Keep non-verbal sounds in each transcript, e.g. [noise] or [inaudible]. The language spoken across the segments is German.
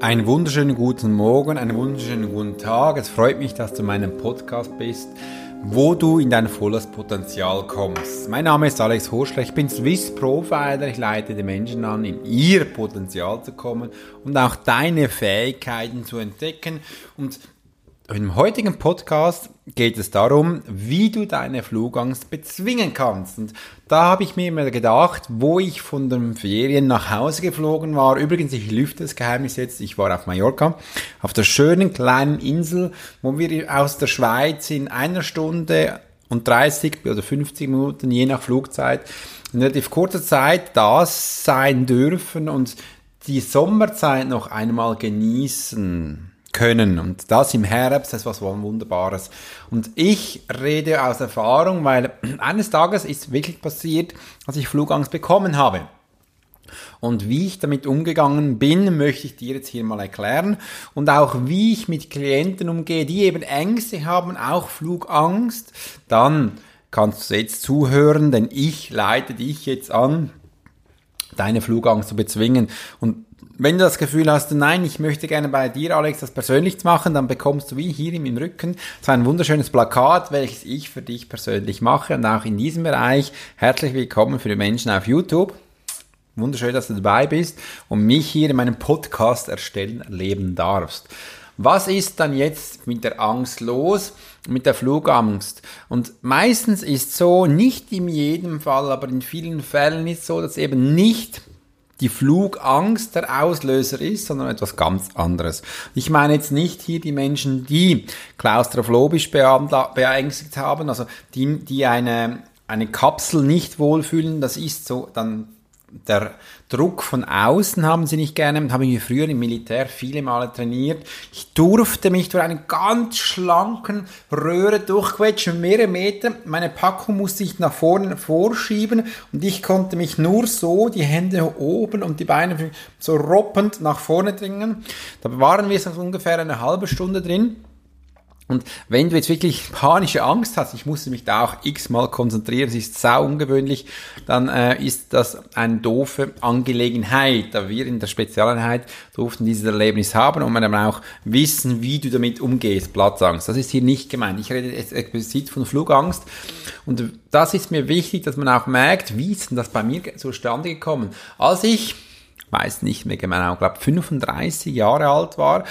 Einen wunderschönen guten Morgen, einen wunderschönen guten Tag. Es freut mich, dass du in meinem Podcast bist, wo du in dein volles Potenzial kommst. Mein Name ist Alex Horschler, ich bin Swiss Profiler, ich leite die Menschen an, in ihr Potenzial zu kommen und auch deine Fähigkeiten zu entdecken und im heutigen Podcast geht es darum, wie du deine Flugangst bezwingen kannst. Und da habe ich mir immer gedacht, wo ich von den Ferien nach Hause geflogen war. Übrigens, ich lüfte das Geheimnis jetzt. Ich war auf Mallorca, auf der schönen kleinen Insel, wo wir aus der Schweiz in einer Stunde und 30 oder 50 Minuten, je nach Flugzeit, in relativ kurzer Zeit da sein dürfen und die Sommerzeit noch einmal genießen können. Und das im Herbst, ist was Wunderbares. Und ich rede aus Erfahrung, weil [clears throat] eines Tages ist wirklich passiert, dass ich Flugangst bekommen habe. Und wie ich damit umgegangen bin, möchte ich dir jetzt hier mal erklären. Und auch wie ich mit Klienten umgehe, die eben Ängste haben, auch Flugangst. Dann kannst du jetzt zuhören, denn ich leite dich jetzt an, deine Flugangst zu bezwingen. Und wenn du das Gefühl hast, nein, ich möchte gerne bei dir, Alex, das persönlich machen, dann bekommst du wie hier im Rücken so ein wunderschönes Plakat, welches ich für dich persönlich mache. Und auch in diesem Bereich herzlich willkommen für die Menschen auf YouTube. Wunderschön, dass du dabei bist und mich hier in meinem Podcast erstellen erleben darfst. Was ist dann jetzt mit der Angst los? Mit der Flugangst. Und meistens ist so, nicht in jedem Fall, aber in vielen Fällen ist so, dass eben nicht die Flugangst der Auslöser ist, sondern etwas ganz anderes. Ich meine jetzt nicht hier die Menschen, die klaustrophobisch beängstigt haben, also die, die eine, eine Kapsel nicht wohlfühlen, das ist so dann der Druck von außen haben sie nicht gerne, habe ich früher im Militär viele Male trainiert. Ich durfte mich durch einen ganz schlanken Röhre durchquetschen, mehrere Meter. Meine Packung musste ich nach vorne vorschieben und ich konnte mich nur so, die Hände oben und die Beine so roppend nach vorne dringen. Da waren wir so ungefähr eine halbe Stunde drin. Und wenn du jetzt wirklich panische Angst hast, ich musste mich da auch x-mal konzentrieren, es ist sau ungewöhnlich, dann äh, ist das eine doofe Angelegenheit. Da wir in der Spezialeinheit durften dieses Erlebnis haben und man dann auch wissen, wie du damit umgehst, Platzangst. Das ist hier nicht gemeint. Ich rede jetzt explizit von Flugangst. Und das ist mir wichtig, dass man auch merkt, wie ist denn das bei mir zustande gekommen. Als ich, weiß nicht mehr genau, glaube 35 Jahre alt war,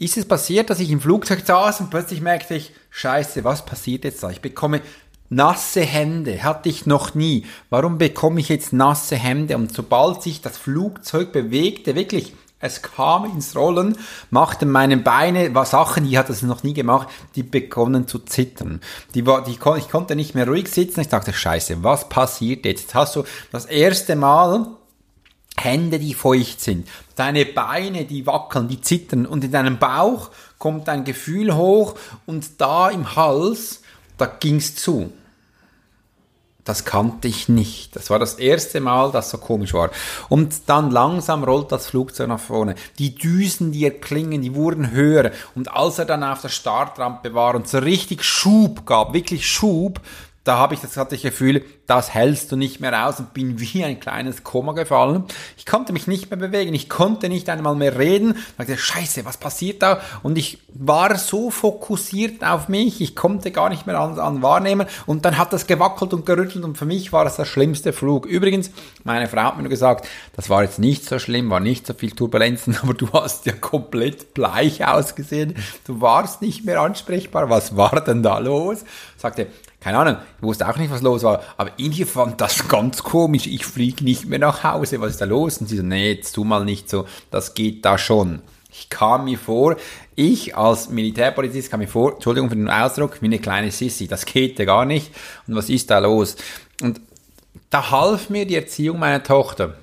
ist es passiert, dass ich im Flugzeug saß und plötzlich merkte ich, scheiße, was passiert jetzt da? Ich bekomme nasse Hände, hatte ich noch nie. Warum bekomme ich jetzt nasse Hände? Und sobald sich das Flugzeug bewegte, wirklich, es kam ins Rollen, machten meine Beine Sachen, die hat es noch nie gemacht, die begonnen zu zittern. Die war, die, ich konnte nicht mehr ruhig sitzen. Ich dachte, scheiße, was passiert jetzt? Jetzt hast du das erste Mal Hände, die feucht sind, deine Beine, die wackeln, die zittern und in deinem Bauch kommt ein Gefühl hoch und da im Hals, da ging's zu. Das kannte ich nicht. Das war das erste Mal, das so komisch war. Und dann langsam rollt das Flugzeug nach vorne. Die Düsen, die erklingen, die wurden höher. Und als er dann auf der Startrampe war und so richtig Schub gab, wirklich Schub, da habe ich das hatte ich Gefühl, das hältst du nicht mehr aus und bin wie ein kleines Koma gefallen. Ich konnte mich nicht mehr bewegen, ich konnte nicht einmal mehr reden. Ich dachte, scheiße, was passiert da? Und ich war so fokussiert auf mich, ich konnte gar nicht mehr an, an wahrnehmen. Und dann hat das gewackelt und gerüttelt und für mich war es der schlimmste Flug. Übrigens, meine Frau hat mir gesagt, das war jetzt nicht so schlimm, war nicht so viel Turbulenzen, [laughs] aber du hast ja komplett bleich ausgesehen. Du warst nicht mehr ansprechbar. Was war denn da los? Sagte, keine Ahnung, ich wusste auch nicht, was los war, aber irgendwie fand das ganz komisch, ich fliege nicht mehr nach Hause, was ist da los? Und sie so, nee, jetzt tu mal nicht so, das geht da schon. Ich kam mir vor, ich als Militärpolizist kam mir vor, Entschuldigung für den Ausdruck, wie eine kleine Sissi, das geht ja gar nicht. Und was ist da los? Und da half mir die Erziehung meiner Tochter.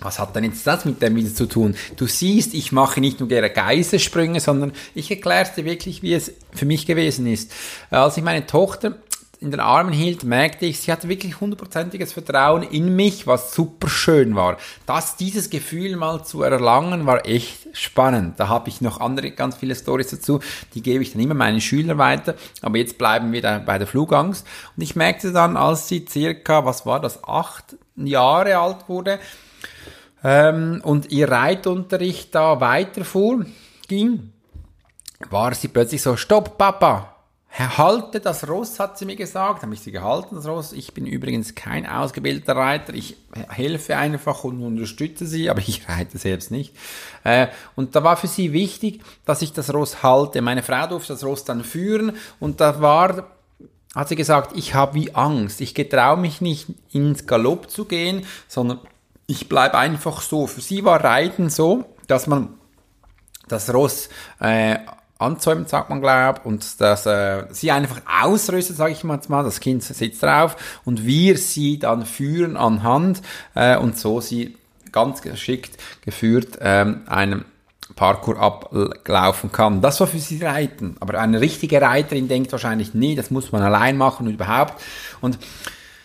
Was hat denn jetzt das mit dem wieder zu tun? Du siehst, ich mache nicht nur gerne Geiselsprünge, sondern ich erkläre dir wirklich, wie es für mich gewesen ist. Als ich meine Tochter in den Armen hielt, merkte ich, sie hatte wirklich hundertprozentiges Vertrauen in mich, was super schön war. Das, dieses Gefühl mal zu erlangen, war echt spannend. Da habe ich noch andere ganz viele Stories dazu, die gebe ich dann immer meinen Schülern weiter. Aber jetzt bleiben wir da bei der Flugangst. Und ich merkte dann, als sie circa, was war das, acht Jahre alt wurde, ähm, und ihr Reitunterricht da weiterfuhr, ging, war sie plötzlich so, stopp, Papa, halte das Ross, hat sie mir gesagt. Habe ich sie gehalten, das Ross. Ich bin übrigens kein ausgebildeter Reiter. Ich helfe einfach und unterstütze sie, aber ich reite selbst nicht. Äh, und da war für sie wichtig, dass ich das Ross halte. Meine Frau durfte das Ross dann führen und da war hat sie gesagt, ich habe wie Angst. Ich getraue mich nicht ins Galopp zu gehen, sondern ich bleibe einfach so. Für sie war Reiten so, dass man das Ross äh, anzäumt, sagt man glaubt, und dass äh, sie einfach ausrüstet, sage ich mal, das Kind sitzt drauf und wir sie dann führen an Hand äh, und so sie ganz geschickt geführt ähm, einem Parkour ablaufen kann. Das war für sie Reiten. Aber eine richtige Reiterin denkt wahrscheinlich, nee, das muss man allein machen und überhaupt. Und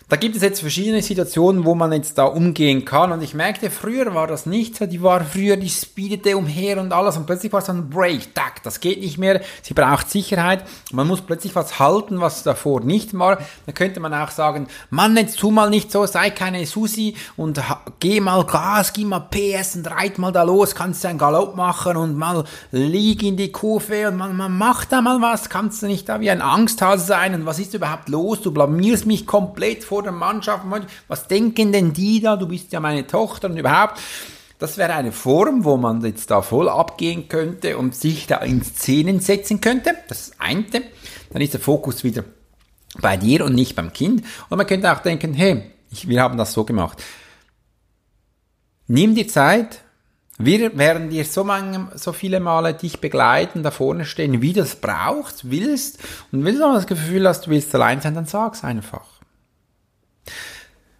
da gibt es jetzt verschiedene Situationen, wo man jetzt da umgehen kann. Und ich merkte, früher war das nicht so. Die war früher, die speedete umher und alles. Und plötzlich war es ein Break. Tack, das geht nicht mehr. Sie braucht Sicherheit. Man muss plötzlich was halten, was davor nicht war. Dann könnte man auch sagen, Mann, jetzt tu mal nicht so, sei keine Susi und geh mal Gas, geh mal PS und reit mal da los. Kannst du einen Galopp machen und mal lieg in die Kurve und man, man macht da mal was. Kannst du nicht da wie ein Angsthase sein? Und was ist überhaupt los? Du blamierst mich komplett vor vor der Mannschaft, was denken denn die da, du bist ja meine Tochter und überhaupt. Das wäre eine Form, wo man jetzt da voll abgehen könnte und sich da in Szenen setzen könnte. Das ist das eine. Dann ist der Fokus wieder bei dir und nicht beim Kind. Und man könnte auch denken, hey, ich, wir haben das so gemacht. Nimm dir Zeit. Wir werden dir so, mange, so viele Male dich begleiten, da vorne stehen, wie du es brauchst, willst. Und wenn du das Gefühl hast, du willst allein sein, dann sag's einfach.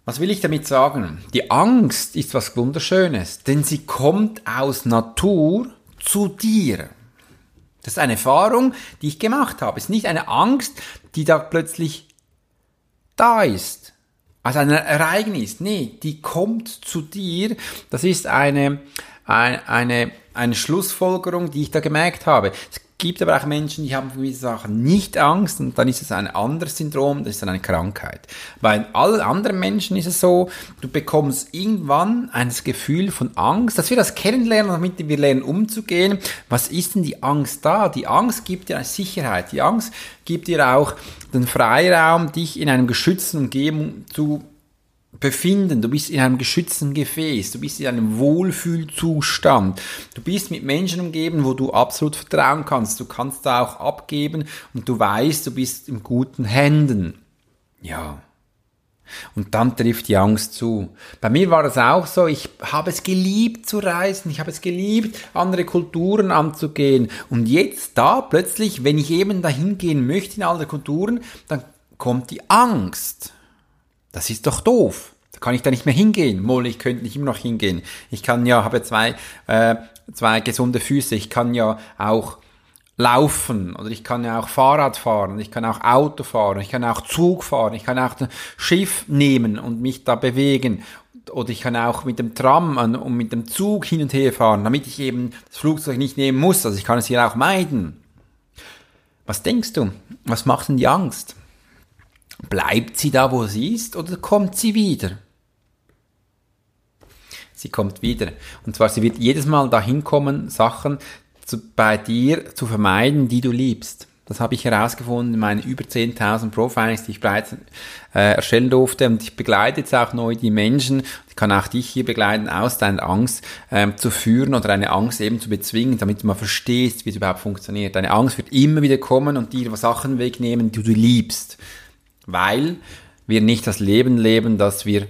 Was will ich damit sagen? Die Angst ist was Wunderschönes, denn sie kommt aus Natur zu dir. Das ist eine Erfahrung, die ich gemacht habe. Es ist nicht eine Angst, die da plötzlich da ist. Also ein Ereignis. Nee, die kommt zu dir. Das ist eine, eine, eine, Schlussfolgerung, die ich da gemerkt habe. Es gibt aber auch Menschen, die haben für diese Sachen nicht Angst und dann ist es ein anderes Syndrom, das ist dann eine Krankheit. Bei allen anderen Menschen ist es so, du bekommst irgendwann ein Gefühl von Angst, dass wir das kennenlernen, damit wir lernen umzugehen. Was ist denn die Angst da? Die Angst gibt dir eine Sicherheit. Die Angst gibt dir auch den Freiraum, dich in einem geschützten Umgebung zu befinden, du bist in einem geschützten Gefäß, du bist in einem Wohlfühlzustand, du bist mit Menschen umgeben, wo du absolut vertrauen kannst, du kannst da auch abgeben und du weißt, du bist in guten Händen. Ja. Und dann trifft die Angst zu. Bei mir war es auch so, ich habe es geliebt zu reisen, ich habe es geliebt, andere Kulturen anzugehen. Und jetzt da plötzlich, wenn ich eben dahin gehen möchte in andere Kulturen, dann kommt die Angst. Das ist doch doof. Da kann ich da nicht mehr hingehen. Mol, ich könnte nicht immer noch hingehen. Ich kann ja, habe zwei, äh, zwei gesunde Füße. Ich kann ja auch laufen oder ich kann ja auch Fahrrad fahren, ich kann auch Auto fahren, ich kann auch Zug fahren, ich kann auch ein Schiff nehmen und mich da bewegen oder ich kann auch mit dem Tram und mit dem Zug hin und her fahren, damit ich eben das Flugzeug nicht nehmen muss. Also ich kann es hier auch meiden. Was denkst du? Was macht denn die Angst? Bleibt sie da, wo sie ist, oder kommt sie wieder? Sie kommt wieder. Und zwar, sie wird jedes Mal dahin kommen, Sachen zu, bei dir zu vermeiden, die du liebst. Das habe ich herausgefunden in meinen über 10.000 Profiles, die ich bereits äh, erstellen durfte. Und ich begleite jetzt auch neu die Menschen. Ich kann auch dich hier begleiten, aus deiner Angst ähm, zu führen oder eine Angst eben zu bezwingen, damit du mal verstehst, wie es überhaupt funktioniert. Deine Angst wird immer wieder kommen und dir Sachen wegnehmen, die du liebst weil wir nicht das Leben leben, das wir,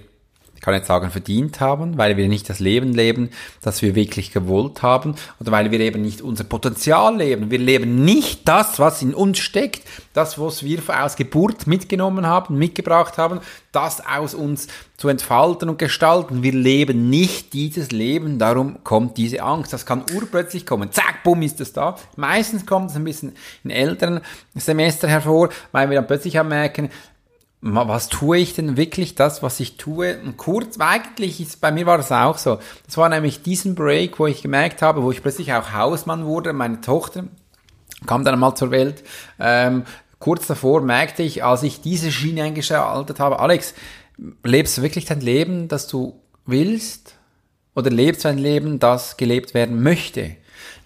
ich kann jetzt sagen, verdient haben, weil wir nicht das Leben leben, das wir wirklich gewollt haben oder weil wir eben nicht unser Potenzial leben. Wir leben nicht das, was in uns steckt, das, was wir aus Geburt mitgenommen haben, mitgebracht haben, das aus uns zu entfalten und gestalten. Wir leben nicht dieses Leben, darum kommt diese Angst. Das kann urplötzlich kommen. Zack, bumm, ist es da. Meistens kommt es ein bisschen in älteren Semester hervor, weil wir dann plötzlich merken, was tue ich denn wirklich das, was ich tue? Und kurz, eigentlich ist, bei mir war das auch so. Das war nämlich diesen Break, wo ich gemerkt habe, wo ich plötzlich auch Hausmann wurde. Meine Tochter kam dann mal zur Welt. Ähm, kurz davor merkte ich, als ich diese Schiene eingeschaltet habe, Alex, lebst du wirklich dein Leben, das du willst? Oder lebst du ein Leben, das gelebt werden möchte?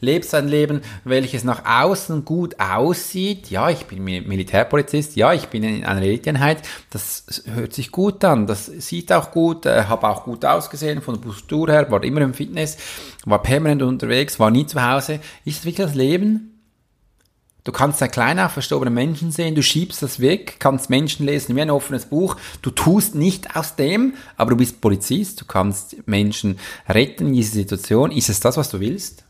Lebst du ein Leben, welches nach außen gut aussieht? Ja, ich bin Militärpolizist, ja, ich bin in einer Eliteeinheit, das hört sich gut an, das sieht auch gut, äh, habe auch gut ausgesehen von der Postur her, war immer im Fitness, war permanent unterwegs, war nie zu Hause. Ist das wirklich das Leben? Du kannst einen kleinen, verstorbenen Menschen sehen, du schiebst das weg, kannst Menschen lesen wie ein offenes Buch. Du tust nicht aus dem, aber du bist Polizist, du kannst Menschen retten in dieser Situation. Ist es das, was du willst?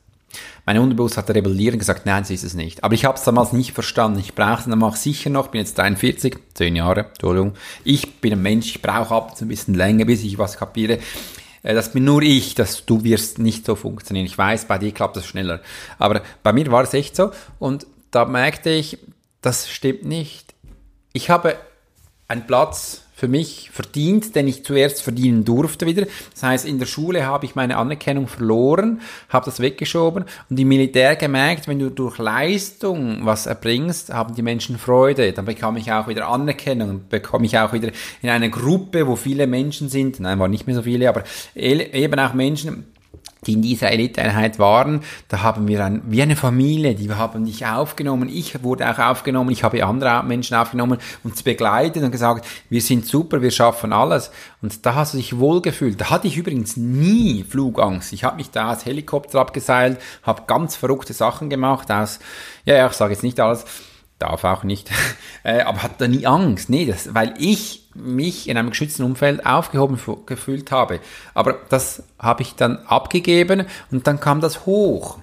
Mein Unterbewusst hat rebelliert und gesagt, nein, sie ist es nicht. Aber ich habe es damals nicht verstanden. Ich brauche es dann sicher noch, bin jetzt 43, 10 Jahre, Entschuldigung. Ich bin ein Mensch, ich brauche ab und zu ein bisschen länger, bis ich was kapiere. Äh, das bin nur ich, dass du wirst nicht so funktionieren. Ich weiß, bei dir klappt das schneller. Aber bei mir war es echt so. Und da merkte ich, das stimmt nicht. Ich habe einen Platz für mich verdient, den ich zuerst verdienen durfte wieder. Das heißt, in der Schule habe ich meine Anerkennung verloren, habe das weggeschoben und im Militär gemerkt, wenn du durch Leistung was erbringst, haben die Menschen Freude. Dann bekam ich auch wieder Anerkennung, bekomme ich auch wieder in eine Gruppe, wo viele Menschen sind, nein, waren nicht mehr so viele, aber eben auch Menschen, die in dieser Eliteeinheit waren, da haben wir ein, wie eine Familie, die haben dich aufgenommen, ich wurde auch aufgenommen, ich habe andere Menschen aufgenommen und sie begleitet und gesagt, wir sind super, wir schaffen alles. Und da hast du dich wohlgefühlt. Da hatte ich übrigens nie Flugangst. Ich habe mich da als Helikopter abgeseilt, habe ganz verrückte Sachen gemacht aus, ja, ja, ich sage jetzt nicht alles, darf auch nicht, [laughs] äh, aber hat da nie Angst. Nee, das, weil ich mich in einem geschützten Umfeld aufgehoben gefühlt habe. Aber das habe ich dann abgegeben und dann kam das hoch.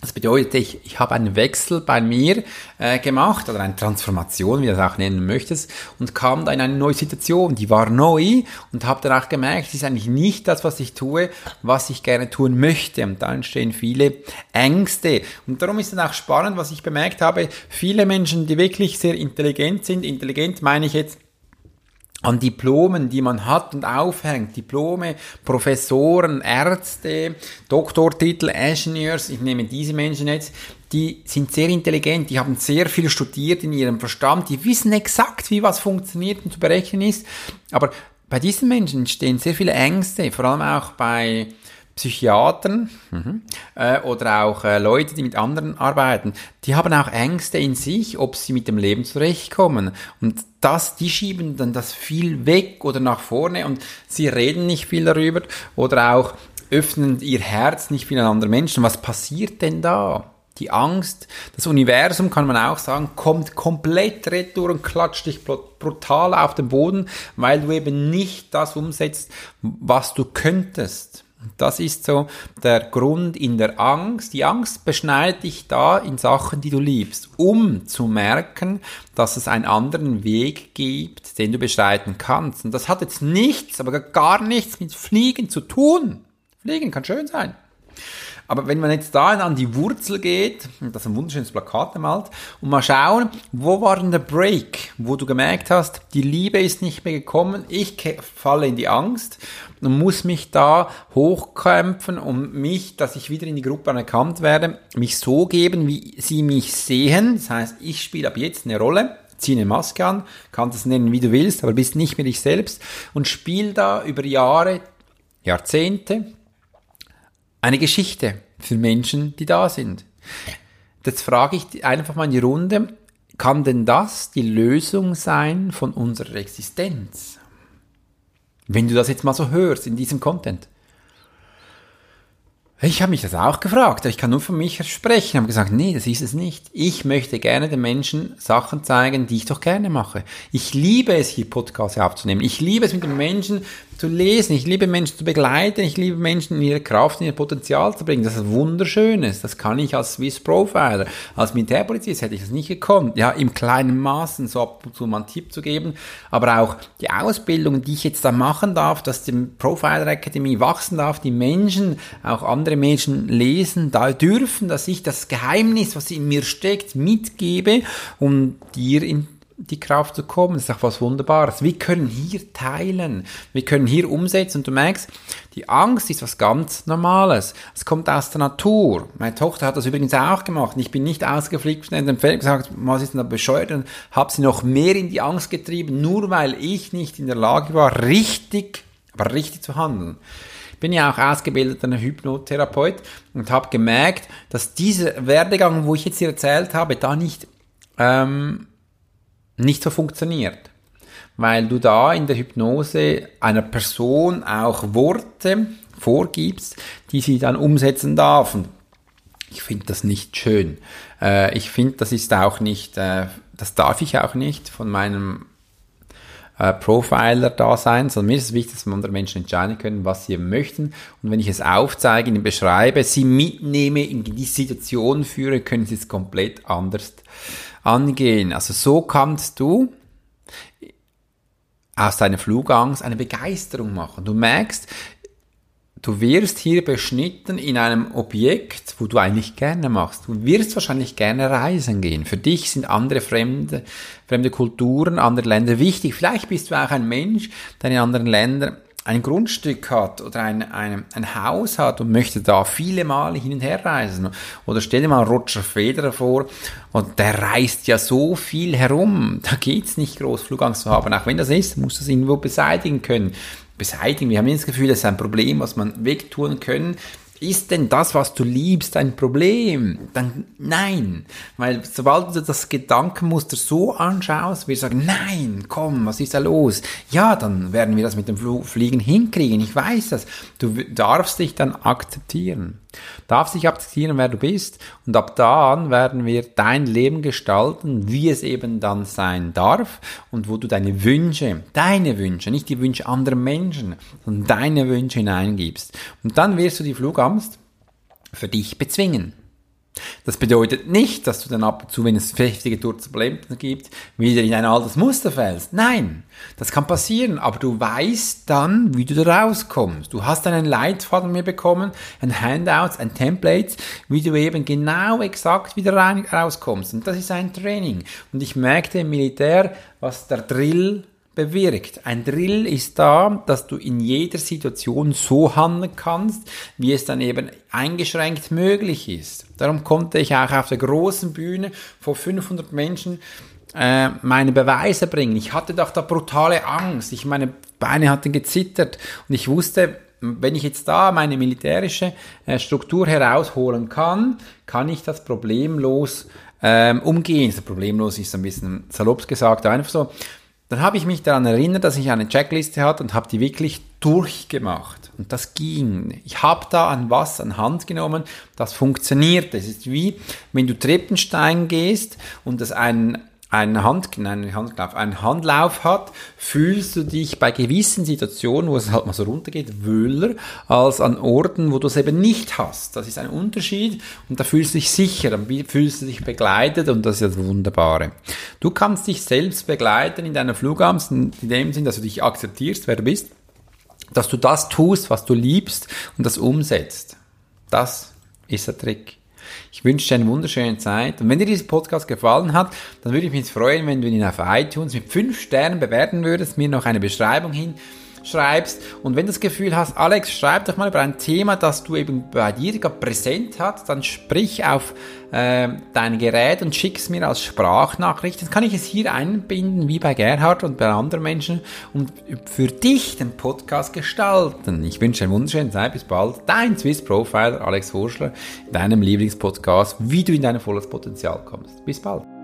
Das bedeutet, ich, ich habe einen Wechsel bei mir äh, gemacht oder eine Transformation, wie du das auch nennen möchtest, und kam da in eine neue Situation, die war neu und habe dann auch gemerkt, es ist eigentlich nicht das, was ich tue, was ich gerne tun möchte. Und da entstehen viele Ängste. Und darum ist es auch spannend, was ich bemerkt habe, viele Menschen, die wirklich sehr intelligent sind, intelligent meine ich jetzt, an Diplomen, die man hat und aufhängt, Diplome, Professoren, Ärzte, Doktortitel, Ingenieurs, ich nehme diese Menschen jetzt, die sind sehr intelligent, die haben sehr viel studiert in ihrem Verstand, die wissen exakt, wie was funktioniert und zu berechnen ist, aber bei diesen Menschen stehen sehr viele Ängste, vor allem auch bei Psychiatern mhm. äh, oder auch äh, Leute, die mit anderen arbeiten, die haben auch Ängste in sich, ob sie mit dem Leben zurechtkommen. Und das, die schieben dann das viel weg oder nach vorne und sie reden nicht viel darüber oder auch öffnen ihr Herz nicht viel an andere Menschen. Was passiert denn da? Die Angst, das Universum kann man auch sagen, kommt komplett retour und klatscht dich brutal auf den Boden, weil du eben nicht das umsetzt, was du könntest. Das ist so der Grund in der Angst. Die Angst beschneidet dich da in Sachen, die du liebst, um zu merken, dass es einen anderen Weg gibt, den du beschreiten kannst. Und das hat jetzt nichts, aber gar nichts mit Fliegen zu tun. Fliegen kann schön sein. Aber wenn man jetzt da an die Wurzel geht, das ist ein wunderschönes Plakat gemalt, und mal schauen, wo war denn der Break, wo du gemerkt hast, die Liebe ist nicht mehr gekommen, ich falle in die Angst und muss mich da hochkämpfen, um mich, dass ich wieder in die Gruppe anerkannt werde, mich so geben, wie sie mich sehen. Das heißt, ich spiele ab jetzt eine Rolle, zieh eine Maske an, kannst es nennen, wie du willst, aber bist nicht mehr dich selbst und spiel da über Jahre, Jahrzehnte eine Geschichte für Menschen, die da sind. Jetzt frage ich einfach mal in die Runde, kann denn das die Lösung sein von unserer Existenz? Wenn du das jetzt mal so hörst in diesem Content. Ich habe mich das auch gefragt, ich kann nur von mich sprechen. Ich habe gesagt, nee, das ist es nicht. Ich möchte gerne den Menschen Sachen zeigen, die ich doch gerne mache. Ich liebe es, hier Podcasts aufzunehmen. Ich liebe es, mit den Menschen zu lesen. Ich liebe Menschen zu begleiten. Ich liebe Menschen in ihre Kraft, in ihr Potenzial zu bringen. Das ist wunderschönes. Das kann ich als Swiss Profiler, als Militärpolizist hätte ich das nicht gekonnt. Ja, im kleinen Maßen so ab und zu mal einen Tipp zu geben. Aber auch die Ausbildung, die ich jetzt da machen darf, dass die Profiler Academy wachsen darf, die Menschen, auch andere Menschen lesen da dürfen, dass ich das Geheimnis, was in mir steckt, mitgebe und dir in die Kraft zu kommen. Das ist auch was Wunderbares. Wir können hier teilen. Wir können hier umsetzen. Und du merkst, die Angst ist was ganz Normales. Es kommt aus der Natur. Meine Tochter hat das übrigens auch gemacht. Ich bin nicht ausgeflickt von dem Feld gesagt, was ist denn da bescheuert? Und habe sie noch mehr in die Angst getrieben, nur weil ich nicht in der Lage war, richtig, aber richtig zu handeln. bin ja auch ausgebildeter Hypnotherapeut und habe gemerkt, dass dieser Werdegang, wo ich jetzt hier erzählt habe, da nicht, ähm, nicht so funktioniert. Weil du da in der Hypnose einer Person auch Worte vorgibst, die sie dann umsetzen darf. Und ich finde das nicht schön. Äh, ich finde, das ist auch nicht, äh, das darf ich auch nicht von meinem äh, Profiler da sein, sondern mir ist es wichtig, dass andere Menschen entscheiden können, was sie möchten. Und wenn ich es aufzeige, ihnen beschreibe, sie mitnehme, in die Situation führe, können sie es komplett anders angehen. Also so kannst du aus deiner Flugangst eine Begeisterung machen. Du merkst, du wirst hier beschnitten in einem Objekt, wo du eigentlich gerne machst. Du wirst wahrscheinlich gerne reisen gehen. Für dich sind andere fremde, fremde Kulturen, andere Länder wichtig. Vielleicht bist du auch ein Mensch, der in anderen Ländern ein Grundstück hat oder ein, ein, ein Haus hat und möchte da viele Male hin und her reisen. Oder stell dir mal Roger Federer vor und der reist ja so viel herum. Da geht's nicht groß Flugangst zu haben. Auch wenn das ist, muss das irgendwo beseitigen können beseitigen. Wir haben das Gefühl, das ist ein Problem, was man wegtun können. Ist denn das, was du liebst, ein Problem? Dann nein. Weil sobald du das Gedankenmuster so anschaust, wir sagen, nein, komm, was ist da los? Ja, dann werden wir das mit dem Fliegen hinkriegen. Ich weiß das. Du darfst dich dann akzeptieren. Darfst dich akzeptieren, wer du bist. Und ab da an werden wir dein Leben gestalten, wie es eben dann sein darf. Und wo du deine Wünsche, deine Wünsche, nicht die Wünsche anderer Menschen, sondern deine Wünsche hineingibst. Und dann wirst du die Flugangst für dich bezwingen. Das bedeutet nicht, dass du dann ab und zu, wenn es heftige Turbulenzen gibt, wieder in ein altes Muster fällst. Nein, das kann passieren, aber du weißt dann, wie du da rauskommst. Du hast einen Leitfaden mir bekommen, ein Handout, ein Template, wie du eben genau exakt wieder rauskommst. Und das ist ein Training. Und ich merkte im Militär, was der Drill bewirkt. Ein Drill ist da, dass du in jeder Situation so handeln kannst, wie es dann eben eingeschränkt möglich ist. Darum konnte ich auch auf der großen Bühne vor 500 Menschen äh, meine Beweise bringen. Ich hatte doch da brutale Angst. Ich meine Beine hatten gezittert und ich wusste, wenn ich jetzt da meine militärische äh, Struktur herausholen kann, kann ich das problemlos ähm, umgehen. Das problemlos ist ein bisschen salopp gesagt, einfach so dann habe ich mich daran erinnert, dass ich eine Checkliste hatte und habe die wirklich durchgemacht. Und das ging. Ich habe da an was an Hand genommen, das funktioniert. Es ist wie, wenn du Treppenstein gehst und das ein einen, Hand, nein, Handlauf, einen Handlauf hat, fühlst du dich bei gewissen Situationen, wo es halt mal so runtergeht, wöhler, als an Orten, wo du es eben nicht hast. Das ist ein Unterschied und da fühlst du dich sicher, dann fühlst du dich begleitet und das ist das Wunderbare. Du kannst dich selbst begleiten in deiner Flugangst, in dem Sinn, dass du dich akzeptierst, wer du bist, dass du das tust, was du liebst und das umsetzt. Das ist der Trick. Ich wünsche dir eine wunderschöne Zeit. Und wenn dir dieser Podcast gefallen hat, dann würde ich mich freuen, wenn du ihn auf iTunes mit 5 Sternen bewerten würdest, mir noch eine Beschreibung hin schreibst. Und wenn du das Gefühl hast, Alex, schreib doch mal über ein Thema, das du eben bei dir gerade präsent hast, dann sprich auf äh, dein Gerät und schick es mir als Sprachnachricht. Dann kann ich es hier einbinden, wie bei Gerhard und bei anderen Menschen und für dich den Podcast gestalten. Ich wünsche eine wunderschöne Zeit. Bis bald. Dein Swiss Profiler Alex Horschler, deinem Lieblingspodcast, wie du in dein volles Potenzial kommst. Bis bald.